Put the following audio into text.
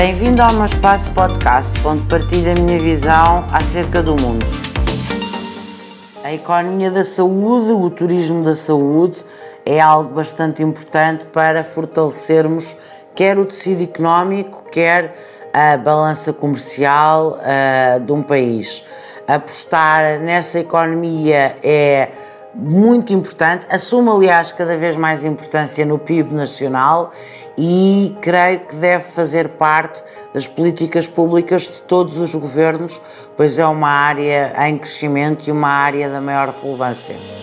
Bem-vindo ao meu espaço podcast, onde partilho a minha visão acerca do mundo. A economia da saúde, o turismo da saúde, é algo bastante importante para fortalecermos quer o tecido económico, quer a balança comercial uh, de um país. Apostar nessa economia é muito importante, assume, aliás, cada vez mais importância no PIB nacional e creio que deve fazer parte das políticas públicas de todos os governos, pois é uma área em crescimento e uma área da maior relevância.